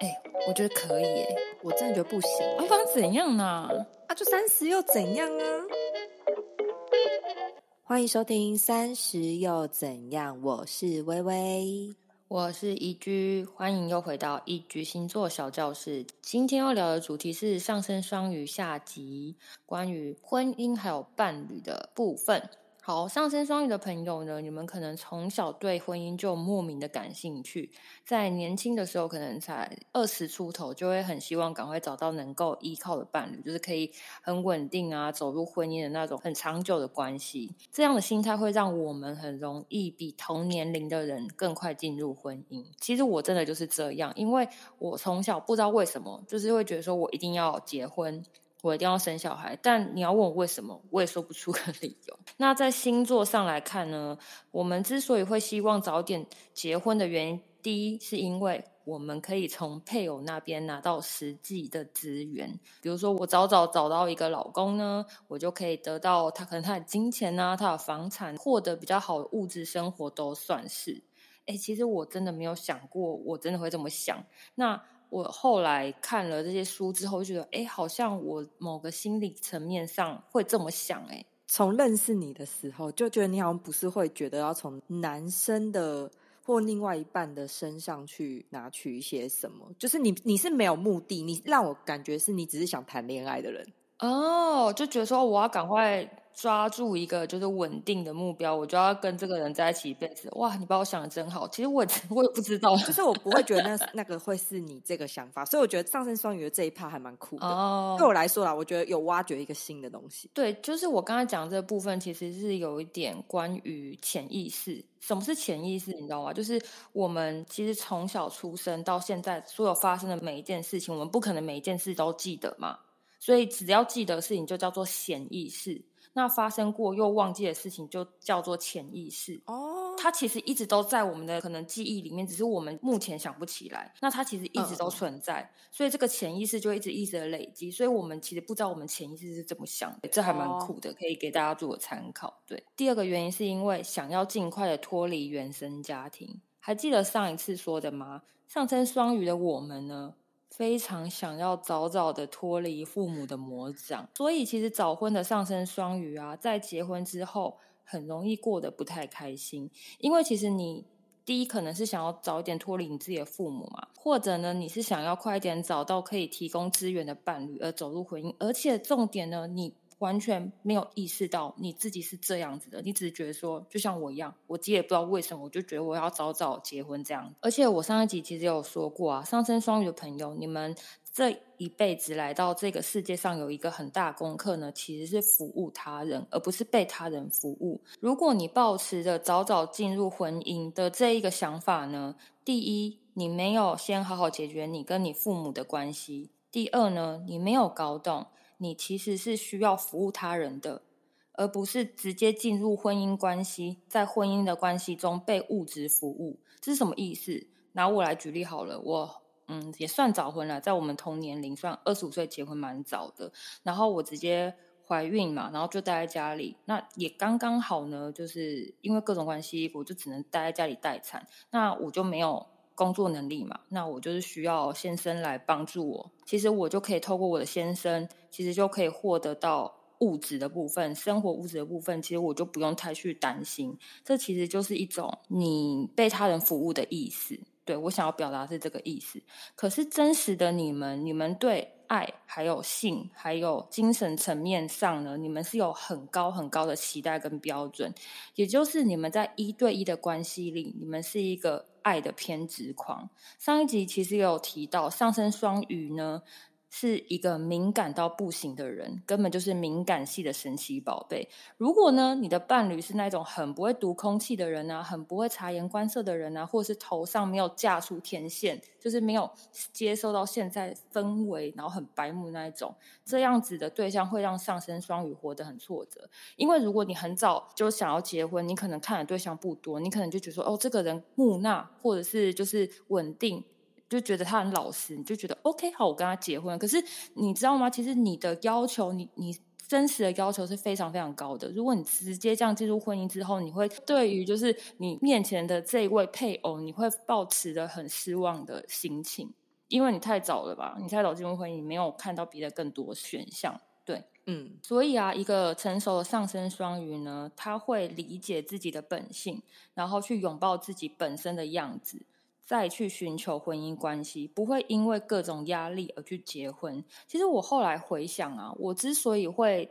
哎、我觉得可以耶。我真的觉得不行。啊，不然怎样呢？啊，就三十又怎样啊？欢迎收听《三十又怎样》，我是微微。我是一居，欢迎又回到一居星座小教室。今天要聊的主题是上升双鱼下集，关于婚姻还有伴侣的部分。好，上升双鱼的朋友呢，你们可能从小对婚姻就莫名的感兴趣，在年轻的时候可能才二十出头，就会很希望赶快找到能够依靠的伴侣，就是可以很稳定啊，走入婚姻的那种很长久的关系。这样的心态会让我们很容易比同年龄的人更快进入婚姻。其实我真的就是这样，因为我从小不知道为什么，就是会觉得说我一定要结婚。我一定要生小孩，但你要问我为什么，我也说不出个理由。那在星座上来看呢，我们之所以会希望早点结婚的原因，第一是因为我们可以从配偶那边拿到实际的资源，比如说我早早找到一个老公呢，我就可以得到他可能他的金钱啊，他的房产，获得比较好的物质生活都算是。哎，其实我真的没有想过，我真的会这么想。那我后来看了这些书之后，就觉得，哎，好像我某个心理层面上会这么想，哎，从认识你的时候，就觉得你好像不是会觉得要从男生的或另外一半的身上去拿取一些什么，就是你你是没有目的，你让我感觉是你只是想谈恋爱的人。哦，就觉得说我要赶快抓住一个就是稳定的目标，我就要跟这个人在一起一辈子。哇，你把我想的真好，其实我 我也不知道，就是我不会觉得那 那个会是你这个想法，所以我觉得上升双鱼的这一趴还蛮酷的。哦对我来说啦，我觉得有挖掘一个新的东西。对，就是我刚才讲这部分，其实是有一点关于潜意识。什么是潜意识？你知道吗？就是我们其实从小出生到现在，所有发生的每一件事情，我们不可能每一件事都记得嘛。所以只要记得事情，就叫做显意识。那发生过又忘记的事情，就叫做潜意识。哦，它其实一直都在我们的可能记忆里面，只是我们目前想不起来。那它其实一直都存在，所以这个潜意识就一直一直的累积。所以我们其实不知道我们潜意识是怎么想的，这还蛮酷的，可以给大家做个参考。对，第二个原因是因为想要尽快的脱离原生家庭。还记得上一次说的吗？上升双鱼的我们呢？非常想要早早的脱离父母的魔掌，所以其实早婚的上升双鱼啊，在结婚之后很容易过得不太开心，因为其实你第一可能是想要早一点脱离你自己的父母嘛，或者呢你是想要快一点找到可以提供资源的伴侣而走入婚姻，而且重点呢你。完全没有意识到你自己是这样子的，你只是觉得说，就像我一样，我自己也不知道为什么，我就觉得我要早早结婚这样。而且我上一集其实有说过啊，上升双鱼的朋友，你们这一辈子来到这个世界上有一个很大功课呢，其实是服务他人，而不是被他人服务。如果你抱持着早早进入婚姻的这一个想法呢，第一，你没有先好好解决你跟你父母的关系；第二呢，你没有搞懂。你其实是需要服务他人的，而不是直接进入婚姻关系，在婚姻的关系中被物质服务。这是什么意思？拿我来举例好了，我嗯也算早婚了，在我们同年龄，算二十五岁结婚蛮早的。然后我直接怀孕嘛，然后就待在家里，那也刚刚好呢，就是因为各种关系，我就只能待在家里待产，那我就没有。工作能力嘛，那我就是需要先生来帮助我。其实我就可以透过我的先生，其实就可以获得到物质的部分，生活物质的部分，其实我就不用太去担心。这其实就是一种你被他人服务的意思。对我想要表达是这个意思。可是真实的你们，你们对爱、还有性、还有精神层面上呢，你们是有很高很高的期待跟标准。也就是你们在一对一的关系里，你们是一个。爱的偏执狂，上一集其实也有提到，上升双鱼呢是一个敏感到不行的人，根本就是敏感系的神奇宝贝。如果呢，你的伴侣是那种很不会读空气的人啊，很不会察言观色的人啊，或者是头上没有架出天线，就是没有接受到现在氛围，然后很白目那一种，这样子的对象会让上升双鱼活得很挫折。因为如果你很早就想要结婚，你可能看的对象不多，你可能就觉得说，哦，这个人木讷，或者是就是稳定。就觉得他很老实，你就觉得 OK 好，我跟他结婚。可是你知道吗？其实你的要求，你你真实的要求是非常非常高的。如果你直接这样进入婚姻之后，你会对于就是你面前的这一位配偶，你会抱持的很失望的心情。因为你太早了吧？你太早进入婚姻，你没有看到别的更多选项。对，嗯，所以啊，一个成熟的上升双鱼呢，他会理解自己的本性，然后去拥抱自己本身的样子，再去寻求婚姻关系，不会因为各种压力而去结婚。其实我后来回想啊，我之所以会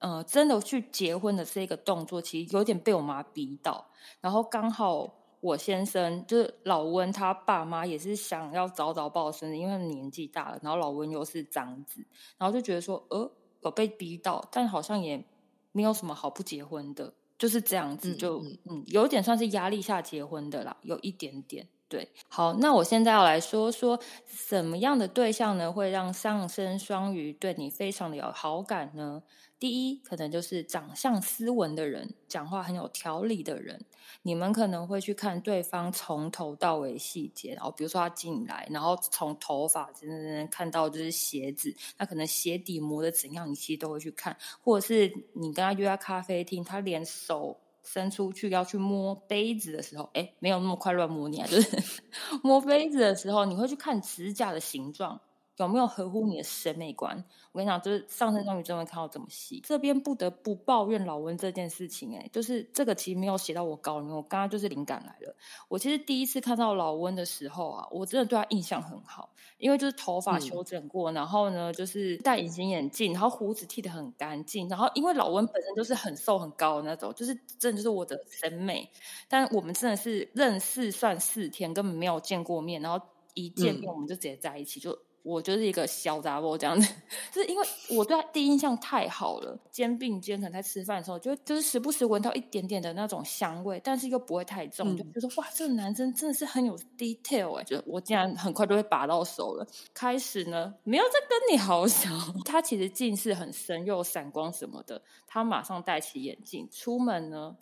呃真的去结婚的这个动作，其实有点被我妈逼到，然后刚好。我先生就是老温，他爸妈也是想要早早抱孙子，因为年纪大了，然后老温又是长子，然后就觉得说，呃，有被逼到，但好像也没有什么好不结婚的，就是这样子，就嗯，有点算是压力下结婚的啦，有一点点。对，好，那我现在要来说说什么样的对象呢，会让上升双鱼对你非常的有好感呢？第一，可能就是长相斯文的人，讲话很有条理的人，你们可能会去看对方从头到尾细节，然后比如说他进来，然后从头发真真看到就是鞋子，那可能鞋底磨的怎样，你其实都会去看，或者是你跟他约在咖啡厅，他连手。伸出去要去摸杯子的时候，哎，没有那么快乱摸你啊，就是 摸杯子的时候，你会去看指甲的形状。有没有合乎你的审美观？我跟你讲，就是上升双鱼真的会看到这么细。这边不得不抱怨老温这件事情，哎，就是这个其实没有写到我稿里面。我刚刚就是灵感来了。我其实第一次看到老温的时候啊，我真的对他印象很好，因为就是头发修整过，然后呢就是戴隐形眼镜，然后胡子剃得很干净，然后因为老温本身就是很瘦很高的那种，就是真的就是我的审美。但我们真的是认识算四天，根本没有见过面，然后一见面我们就直接在一起就。我就是一个小杂货这样子，就是因为我对他第一印象太好了，肩并肩，可能在吃饭的时候，就就是时不时闻到一点点的那种香味，但是又不会太重，就觉得哇，这个男生真的是很有 detail 哎，就我竟然很快就会拔到手了。开始呢，没有在跟你好小，他其实近视很深，又有散光什么的，他马上戴起眼镜出门呢。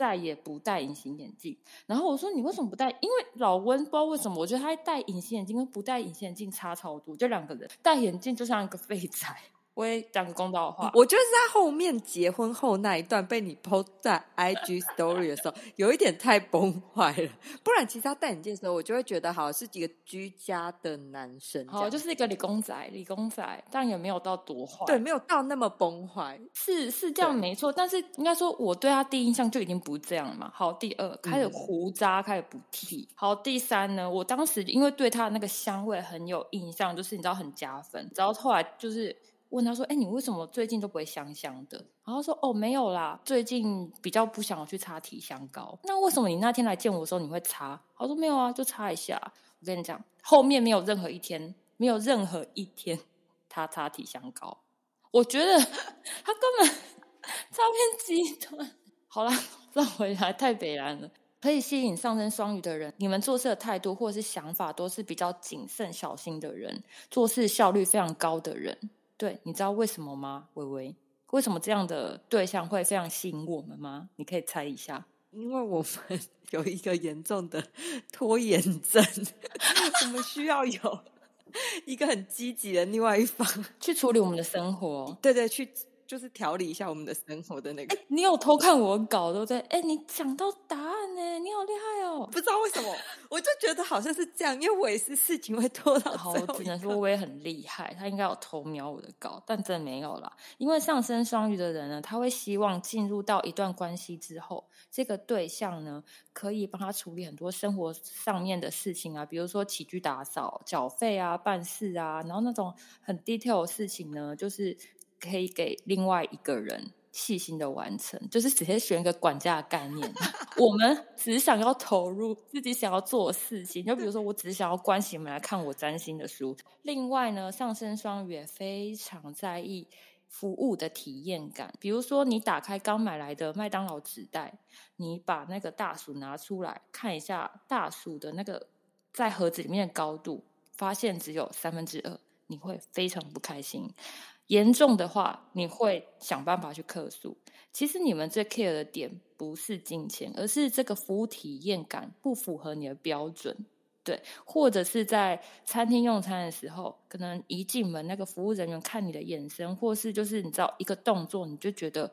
再也不戴隐形眼镜。然后我说：“你为什么不戴？”因为老温不知道为什么，我觉得他戴隐形眼镜跟不戴隐形眼镜差超多。就两个人戴眼镜就像一个废 材。我也讲个公道话，我觉得是在后面结婚后那一段被你 post 在 IG story 的时候，有一点太崩坏了。不然其实他戴眼镜的时候，我就会觉得好是几个居家的男生，好就是一个理工仔，理工仔，但也没有到多坏，对，没有到那么崩坏，是是这样没错。但是应该说，我对他第一印象就已经不这样了嘛。好，第二开始胡渣开始不剃。好，第三呢，我当时因为对他的那个香味很有印象，就是你知道很加分。然后后来就是。问他说：“哎，你为什么最近都不会香香的？”然后说：“哦，没有啦，最近比较不想去擦体香膏。”那为什么你那天来见我的时候你会擦？他说：“没有啊，就擦一下。”我跟你讲，后面没有任何一天，没有任何一天他擦体香膏。我觉得他根本诈骗集团。好了，再回来太北蓝了。可以吸引上升双鱼的人，你们做事的态度或者是想法都是比较谨慎小心的人，做事效率非常高的人。对，你知道为什么吗？微微，为什么这样的对象会非常吸引我们吗？你可以猜一下。因为我们 有一个严重的 拖延症，我们需要有一个很积极的另外一方去处理我们的生活。对对，去。就是调理一下我们的生活的那个。你有偷看我稿对不对？哎，你讲到答案呢，你好厉害哦！不知道为什么，我就觉得好像是这样，因为我也是事情会拖到好，只能说我也很厉害。他应该有偷瞄我的稿，但真的没有啦。因为上升双鱼的人呢，他会希望进入到一段关系之后，这个对象呢可以帮他处理很多生活上面的事情啊，比如说起居打扫、缴费啊、办事啊，然后那种很 detail 的事情呢，就是。可以给另外一个人细心的完成，就是直接选一个管家的概念。我们只想要投入自己想要做的事情，就比如说，我只想要关心你们来看我占星的书。另外呢，上升双鱼也非常在意服务的体验感。比如说，你打开刚买来的麦当劳纸袋，你把那个大薯拿出来看一下，大薯的那个在盒子里面的高度，发现只有三分之二，你会非常不开心。严重的话，你会想办法去客诉。其实你们最 care 的点不是金钱，而是这个服务体验感不符合你的标准，对？或者是在餐厅用餐的时候，可能一进门那个服务人员看你的眼神，或是就是你知道一个动作，你就觉得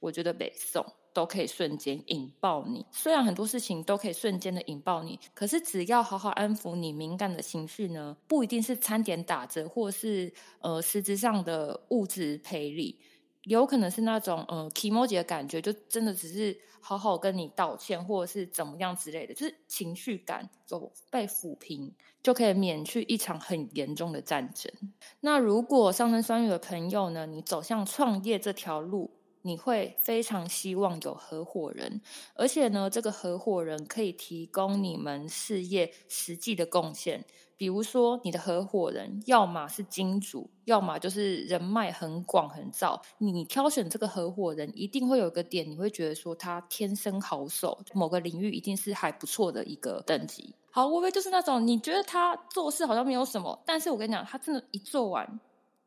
我觉得北宋，都可以瞬间引爆你。虽然很多事情都可以瞬间的引爆你，可是只要好好安抚你敏感的情绪呢，不一定是餐点打折，或是呃实质上的物质赔礼。有可能是那种呃 emoji 的感觉，就真的只是好好跟你道歉，或者是怎么样之类的，就是情绪感走被抚平，就可以免去一场很严重的战争。那如果上升双鱼的朋友呢，你走向创业这条路，你会非常希望有合伙人，而且呢，这个合伙人可以提供你们事业实际的贡献。比如说，你的合伙人要么是金主，要么就是人脉很广很造。你挑选这个合伙人，一定会有一个点，你会觉得说他天生好手，某个领域一定是还不错的一个等级。好，无非就是那种你觉得他做事好像没有什么，但是我跟你讲，他真的，一做完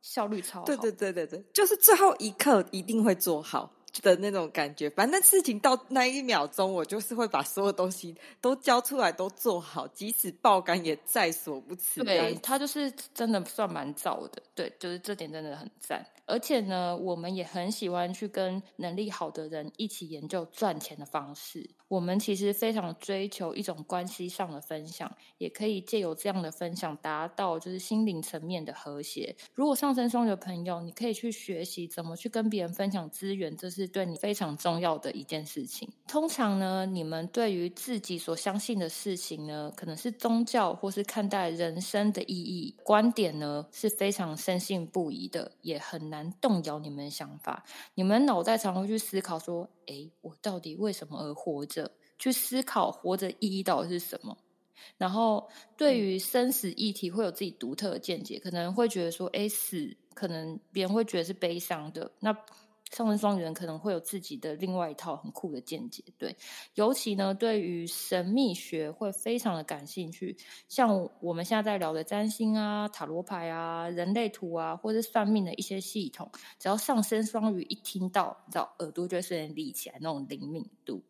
效率超好。对对对对对，就是最后一刻一定会做好。的那种感觉，反正事情到那一秒钟，我就是会把所有东西都交出来，都做好，即使爆肝也在所不辞。对他就是真的算蛮早的，对，就是这点真的很赞。而且呢，我们也很喜欢去跟能力好的人一起研究赚钱的方式。我们其实非常追求一种关系上的分享，也可以借由这样的分享达到就是心灵层面的和谐。如果上升双鱼的朋友，你可以去学习怎么去跟别人分享资源，这是对你非常重要的一件事情。通常呢，你们对于自己所相信的事情呢，可能是宗教或是看待人生的意义观点呢，是非常深信不疑的，也很难动摇你们的想法。你们脑袋常会去思考说。诶，我到底为什么而活着？去思考活着意义到底是什么？然后对于生死议题会有自己独特的见解，可能会觉得说，诶，死可能别人会觉得是悲伤的。那上升双鱼人可能会有自己的另外一套很酷的见解，对。尤其呢，对于神秘学会非常的感兴趣，像我们现在在聊的占星啊、塔罗牌啊、人类图啊，或者算命的一些系统，只要上升双鱼一听到，你知道耳朵就是立起来那种灵敏度。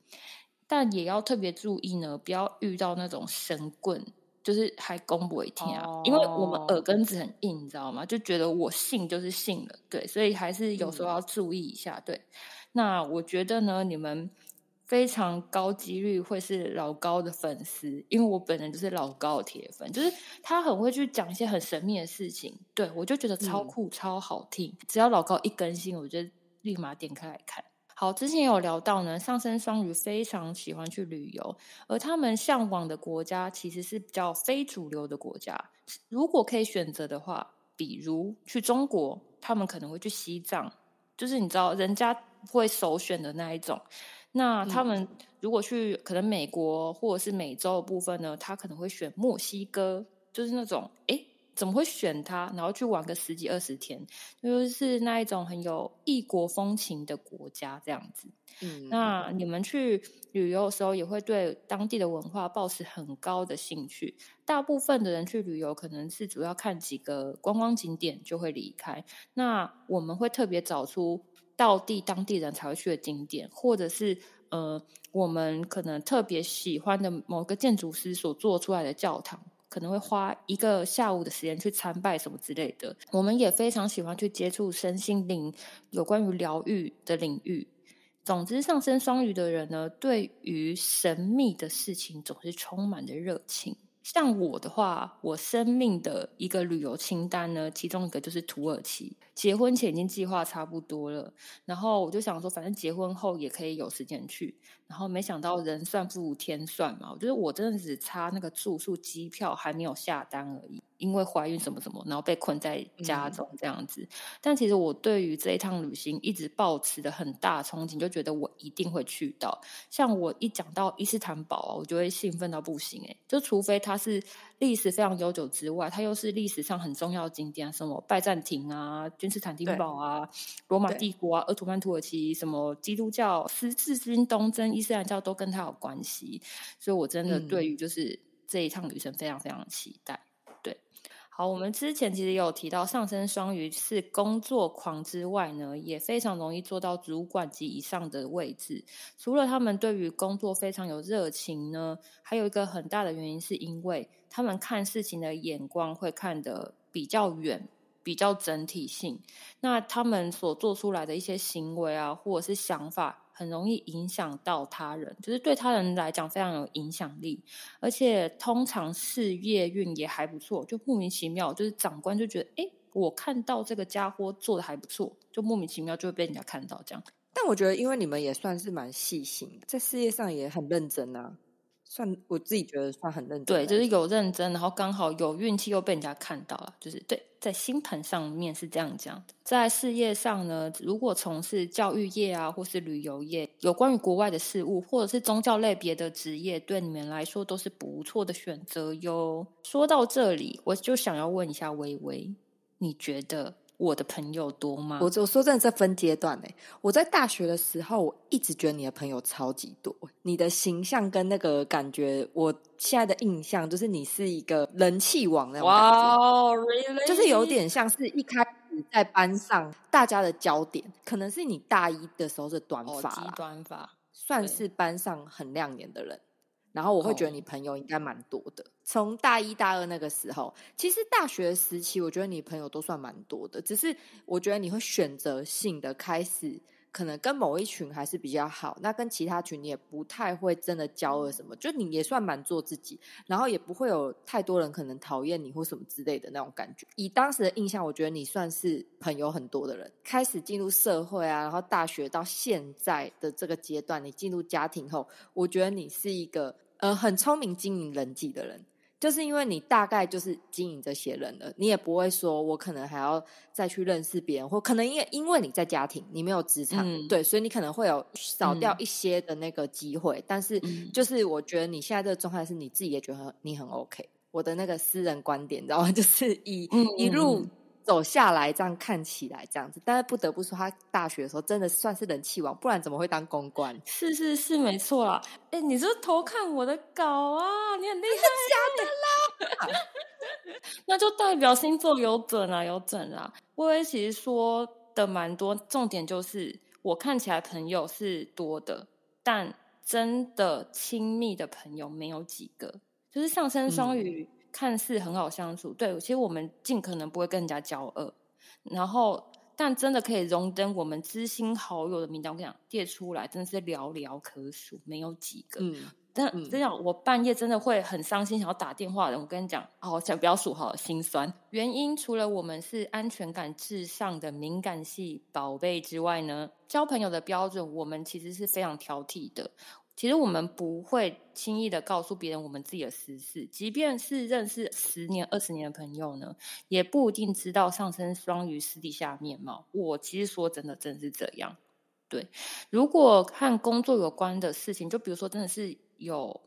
但也要特别注意呢，不要遇到那种神棍。就是还公不为天啊，因为我们耳根子很硬，你知道吗？就觉得我信就是信了，对，所以还是有时候要注意一下。对，那我觉得呢，你们非常高几率会是老高的粉丝，因为我本人就是老高的铁粉，就是他很会去讲一些很神秘的事情，对我就觉得超酷、超好听。只要老高一更新，我就立马点开来看。好，之前有聊到呢，上升双鱼非常喜欢去旅游，而他们向往的国家其实是比较非主流的国家。如果可以选择的话，比如去中国，他们可能会去西藏，就是你知道人家会首选的那一种。那他们如果去可能美国或者是美洲的部分呢，他可能会选墨西哥，就是那种诶怎么会选它？然后去玩个十几二十天，就是那一种很有异国风情的国家这样子。嗯，那你们去旅游的时候，也会对当地的文化抱持很高的兴趣。大部分的人去旅游，可能是主要看几个观光景点就会离开。那我们会特别找出到地当地人才会去的景点，或者是呃，我们可能特别喜欢的某个建筑师所做出来的教堂。可能会花一个下午的时间去参拜什么之类的。我们也非常喜欢去接触身心灵有关于疗愈的领域。总之，上升双鱼的人呢，对于神秘的事情总是充满着热情。像我的话，我生命的一个旅游清单呢，其中一个就是土耳其。结婚前已经计划差不多了，然后我就想说，反正结婚后也可以有时间去。然后没想到人算不如天算嘛，我觉得我真的只差那个住宿、机票还没有下单而已。因为怀孕什么什么，然后被困在家中这样子。但其实我对于这一趟旅行一直抱持的很大憧憬，就觉得我一定会去到。像我一讲到伊斯坦堡啊，我就会兴奋到不行诶就除非它是历史非常悠久之外，它又是历史上很重要的景点，什么拜占庭啊、君士坦丁堡啊、罗马帝国啊、鄂图曼土耳其，什么基督教十字军东征、伊斯兰教都跟它有关系。所以我真的对于就是这一趟旅程非常非常期待。好，我们之前其实有提到，上升双鱼是工作狂之外呢，也非常容易做到主管级以上的位置。除了他们对于工作非常有热情呢，还有一个很大的原因，是因为他们看事情的眼光会看得比较远，比较整体性。那他们所做出来的一些行为啊，或者是想法，很容易影响到他人，就是对他人来讲非常有影响力，而且通常事业运也还不错，就莫名其妙，就是长官就觉得，哎，我看到这个家伙做的还不错，就莫名其妙就会被人家看到这样。但我觉得，因为你们也算是蛮细心，在事业上也很认真啊。算我自己觉得算很认真，对，就是有认真，然后刚好有运气又被人家看到了，就是对，在星盘上面是这样讲的。在事业上呢，如果从事教育业啊，或是旅游业，有关于国外的事物，或者是宗教类别的职业，对你们来说都是不错的选择哟。说到这里，我就想要问一下微微，你觉得？我的朋友多吗？我我说真的，这分阶段呢。我在大学的时候，我一直觉得你的朋友超级多。你的形象跟那个感觉，我现在的印象就是你是一个人气王那种感觉，就是有点像是一开始在班上大家的焦点，可能是你大一的时候是短发，短发算是班上很亮眼的人。然后我会觉得你朋友应该蛮多的。从大一大二那个时候，其实大学时期，我觉得你朋友都算蛮多的。只是我觉得你会选择性的开始。可能跟某一群还是比较好，那跟其他群你也不太会真的交恶什么，就你也算蛮做自己，然后也不会有太多人可能讨厌你或什么之类的那种感觉。以当时的印象，我觉得你算是朋友很多的人。开始进入社会啊，然后大学到现在的这个阶段，你进入家庭后，我觉得你是一个呃很聪明经营人际的人。就是因为你大概就是经营这些人了，你也不会说我可能还要再去认识别人，或可能因为因为你在家庭，你没有职场，对，所以你可能会有少掉一些的那个机会。但是就是我觉得你现在这个状态是你自己也觉得你很 OK。我的那个私人观点，你知道吗？就是以一路。走下来，这样看起来这样子，但是不得不说，他大学的时候真的算是人气王，不然怎么会当公关？是是是，没错啦。哎，你是偷看我的稿啊？你很厉害，假的啦？那就代表星座有准啊，有准啊。我其实说的蛮多，重点就是我看起来朋友是多的，但真的亲密的朋友没有几个，就是上升双鱼。看似很好相处，对，其实我们尽可能不会跟人家交恶，然后但真的可以荣登我们知心好友的名单，我跟你讲列出来真的是寥寥可数，没有几个。嗯，但这样我半夜真的会很伤心，想要打电话的。我跟你讲，哦，想不要数好了，心酸。原因除了我们是安全感至上的敏感系宝贝之外呢，交朋友的标准我们其实是非常挑剔的。其实我们不会轻易的告诉别人我们自己的私事，即便是认识十年、二十年的朋友呢，也不一定知道上升双鱼私底下面貌。我其实说真的，真是这样。对，如果和工作有关的事情，就比如说真的是有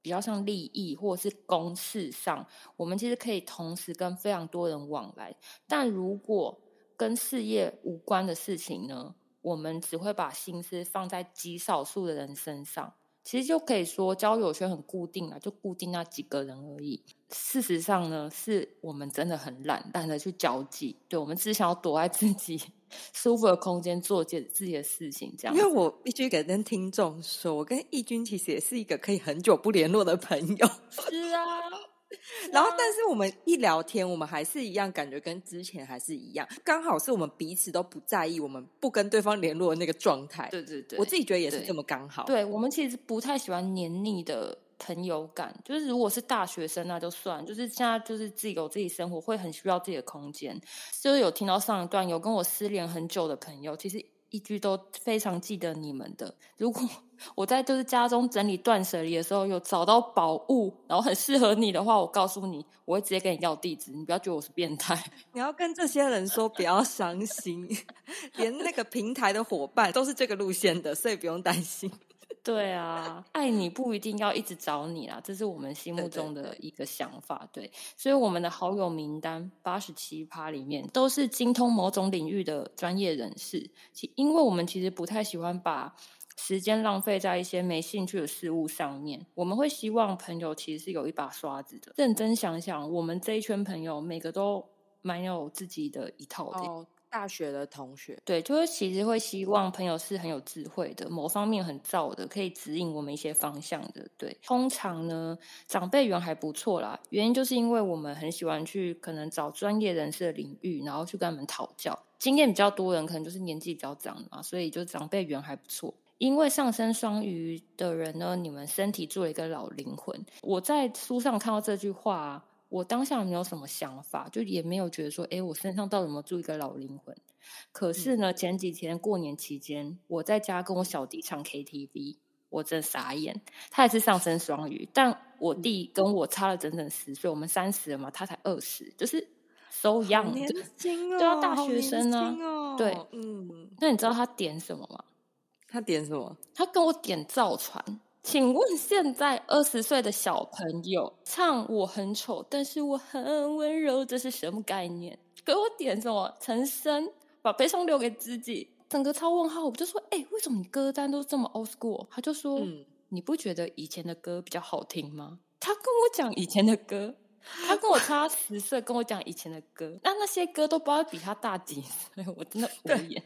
比较像利益或者是公事上，我们其实可以同时跟非常多人往来。但如果跟事业无关的事情呢？我们只会把心思放在极少数的人身上，其实就可以说交友圈很固定啊，就固定那几个人而已。事实上呢，是我们真的很懒，懒得去交际。对，我们只想要躲在自己 舒服的空间，做件自己的事情。这样，因为我必须跟听众说，我跟义军其实也是一个可以很久不联络的朋友。是啊。然后，但是我们一聊天，我们还是一样，感觉跟之前还是一样。刚好是我们彼此都不在意，我们不跟对方联络的那个状态。对对对，我自己觉得也是这么刚好。对我们其实不太喜欢黏腻的朋友感，就是如果是大学生那就算，就是现在就是自己有自己生活，会很需要自己的空间。就是有听到上一段有跟我失联很久的朋友，其实。一句都非常记得你们的。如果我在就是家中整理断舍离的时候，有找到宝物，然后很适合你的话，我告诉你，我会直接跟你要地址。你不要觉得我是变态。你要跟这些人说不要伤心，连那个平台的伙伴都是这个路线的，所以不用担心。对啊，爱你不一定要一直找你啦，这是我们心目中的一个想法。对，所以我们的好友名单八十七趴里面都是精通某种领域的专业人士。其因为我们其实不太喜欢把时间浪费在一些没兴趣的事物上面，我们会希望朋友其实是有一把刷子的。认真想想，我们这一圈朋友每个都蛮有自己的一套的。大学的同学，对，就是其实会希望朋友是很有智慧的，某方面很造的，可以指引我们一些方向的。对，通常呢，长辈缘还不错啦，原因就是因为我们很喜欢去可能找专业人士的领域，然后去跟他们讨教。经验比较多人可能就是年纪比较长嘛，所以就长辈缘还不错。因为上升双鱼的人呢，你们身体做了一个老灵魂。我在书上看到这句话，我当下没有什么想法，就也没有觉得说，哎，我身上到底有没有住一个老灵魂？可是呢，前几天过年期间，我在家跟我小弟唱 KTV，我真傻眼。他也是上升双鱼，但我弟跟我差了整整十岁，我们三十了嘛，他才二十，就是 so young，年轻哦，就要大学生呢。对，嗯，那你知道他点什么吗？他点什么？他跟我点造船。请问现在二十岁的小朋友唱我很丑，但是我很温柔，这是什么概念？给我点什么？陈升把悲伤留给自己，整个超问号。我就说，哎，为什么你歌单都这么 old school？他就说，你不觉得以前的歌比较好听吗？他跟我讲以前的歌，他跟我差十岁，跟我讲以前的歌，那那些歌都不知道比他大几岁，我真的 无言。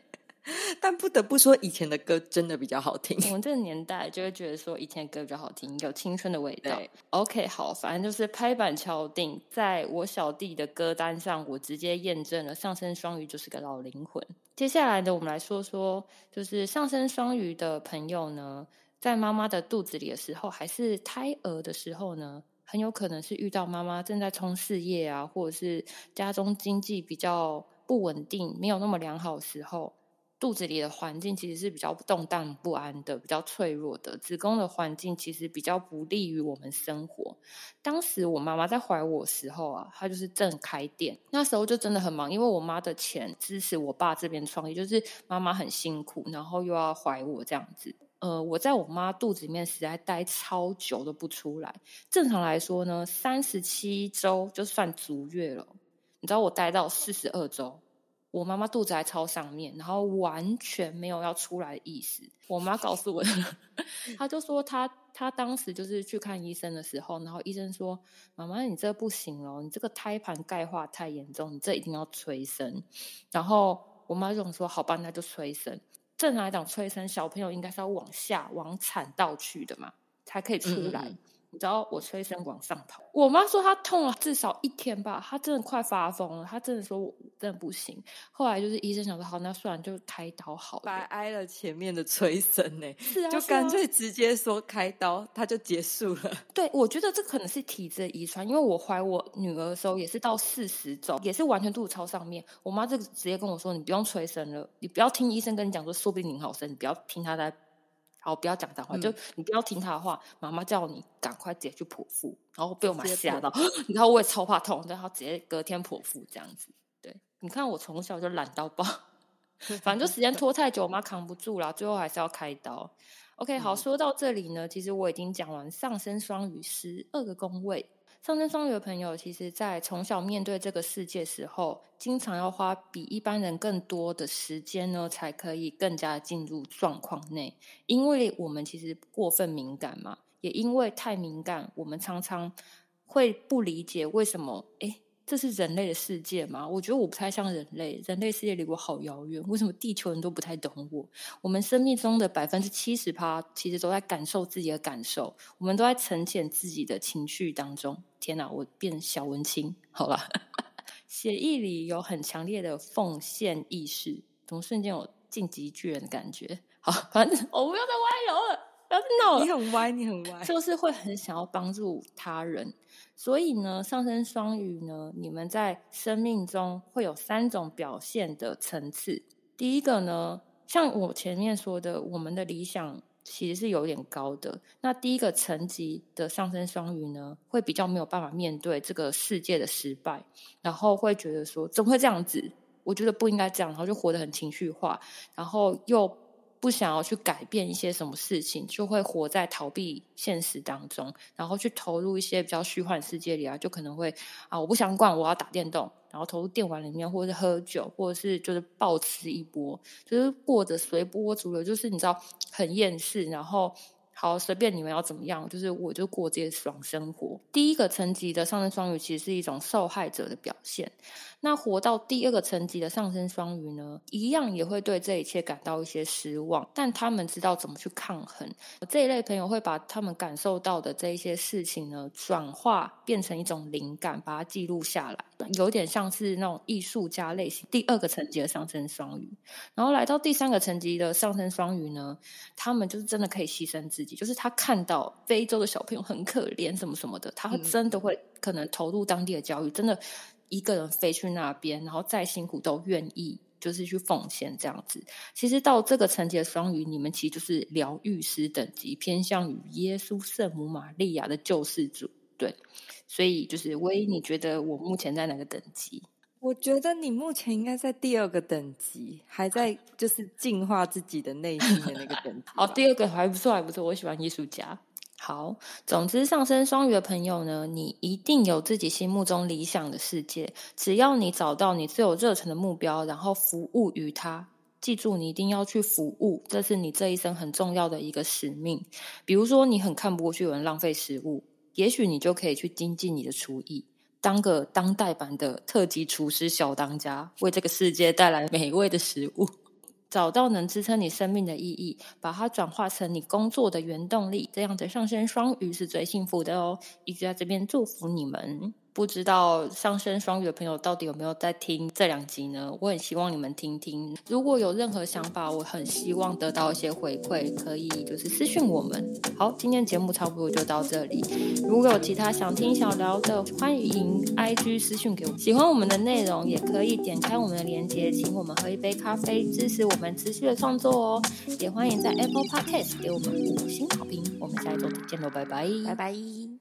但不得不说，以前的歌真的比较好听。我们这个年代就会觉得说，以前的歌比较好听，有青春的味道。OK，好，反正就是拍板敲定，在我小弟的歌单上，我直接验证了上升双鱼就是个老灵魂。接下来呢，我们来说说，就是上升双鱼的朋友呢，在妈妈的肚子里的时候，还是胎儿的时候呢，很有可能是遇到妈妈正在冲事业啊，或者是家中经济比较不稳定、没有那么良好的时候。肚子里的环境其实是比较动荡不安的，比较脆弱的。子宫的环境其实比较不利于我们生活。当时我妈妈在怀我时候啊，她就是正开店，那时候就真的很忙，因为我妈的钱支持我爸这边创业，就是妈妈很辛苦，然后又要怀我这样子。呃，我在我妈肚子里面实在待超久都不出来。正常来说呢，三十七周就算足月了。你知道我待到四十二周。我妈妈肚子还超上面，然后完全没有要出来的意思。我妈告诉我的，她就说她她当时就是去看医生的时候，然后医生说：“妈妈，你这不行哦，你这个胎盘钙化太严重，你这一定要催生。”然后我妈就说：“好吧，那就催生。”正常来讲，催生小朋友应该是要往下往产道去的嘛，才可以出来。你知道我催生往上跑，我妈说她痛了至少一天吧，她真的快发疯了，她真的说我真的不行。后来就是医生想说好，那算了，就开刀好了。白挨了前面的催生呢，是啊，就干脆直接说开刀，她就结束了。对，我觉得这可能是体质的遗传，因为我怀我女儿的时候也是到四十周，也是完全肚子超上面。我妈这个直接跟我说，你不用催生了，你不要听医生跟你讲说，说不定你好生，你不要听他在。好，不要讲脏话，就你不要听他的话。妈妈叫你赶快直接去剖腹，然后被我妈吓到。你看我也超怕痛，然后直接隔天剖腹这样子。对，你看我从小就懒到爆，反正就时间拖太久，我妈扛不住了，最后还是要开刀。OK，好，说到这里呢，其实我已经讲完上升双鱼十二个宫位。上升双鱼的朋友，其实，在从小面对这个世界时候，经常要花比一般人更多的时间呢，才可以更加进入状况内。因为我们其实过分敏感嘛，也因为太敏感，我们常常会不理解为什么，哎。这是人类的世界吗？我觉得我不太像人类，人类世界离我好遥远。为什么地球人都不太懂我？我们生命中的百分之七十趴其实都在感受自己的感受，我们都在沉潜自己的情绪当中。天哪，我变小文青好了。血液里有很强烈的奉献意识，怎么瞬间有晋级巨人的感觉？好，反正我不要再歪楼了，不要闹了。你很歪，你很歪，就是会很想要帮助他人。所以呢，上升双鱼呢，你们在生命中会有三种表现的层次。第一个呢，像我前面说的，我们的理想其实是有点高的。那第一个层级的上升双鱼呢，会比较没有办法面对这个世界的失败，然后会觉得说，怎么会这样子？我觉得不应该这样，然后就活得很情绪化，然后又。不想要去改变一些什么事情，就会活在逃避现实当中，然后去投入一些比较虚幻世界里啊，就可能会啊，我不想管，我要打电动，然后投入电玩里面，或者是喝酒，或者是就是暴吃一波，就是过着随波逐流，就是你知道很厌世，然后好，随便你们要怎么样，就是我就过这些爽生活。第一个层级的上升双鱼其实是一种受害者的表现。那活到第二个层级的上升双鱼呢，一样也会对这一切感到一些失望，但他们知道怎么去抗衡。这一类朋友会把他们感受到的这一些事情呢，转化变成一种灵感，把它记录下来，有点像是那种艺术家类型。第二个层级的上升双鱼，然后来到第三个层级的上升双鱼呢，他们就是真的可以牺牲自己，就是他看到非洲的小朋友很可怜，什么什么的，他会真的会可能投入当地的教育，真的。一个人飞去那边，然后再辛苦都愿意，就是去奉献这样子。其实到这个层级的双鱼，你们其实就是疗愈师等级，偏向于耶稣圣母玛利亚的救世主。对，所以就是威，你觉得我目前在哪个等级？我觉得你目前应该在第二个等级，还在就是净化自己的内心的那个等级。哦，第二个还不错，还不错，我喜欢艺术家。好，总之上升双鱼的朋友呢，你一定有自己心目中理想的世界。只要你找到你最有热忱的目标，然后服务于他，记住你一定要去服务，这是你这一生很重要的一个使命。比如说，你很看不过去有人浪费食物，也许你就可以去精进你的厨艺，当个当代版的特级厨师小当家，为这个世界带来美味的食物。找到能支撑你生命的意义，把它转化成你工作的原动力，这样的上升双鱼是最幸福的哦！一直在这边祝福你们。不知道上升双鱼的朋友到底有没有在听这两集呢？我很希望你们听听。如果有任何想法，我很希望得到一些回馈，可以就是私讯我们。好，今天节目差不多就到这里。如果有其他想听想聊的，欢迎 IG 私讯给我。喜欢我们的内容，也可以点开我们的链接，请我们喝一杯咖啡，支持我们持续的创作哦。也欢迎在 Apple Podcast 给我们五星好评。我们下一周再见喽，拜拜，拜拜。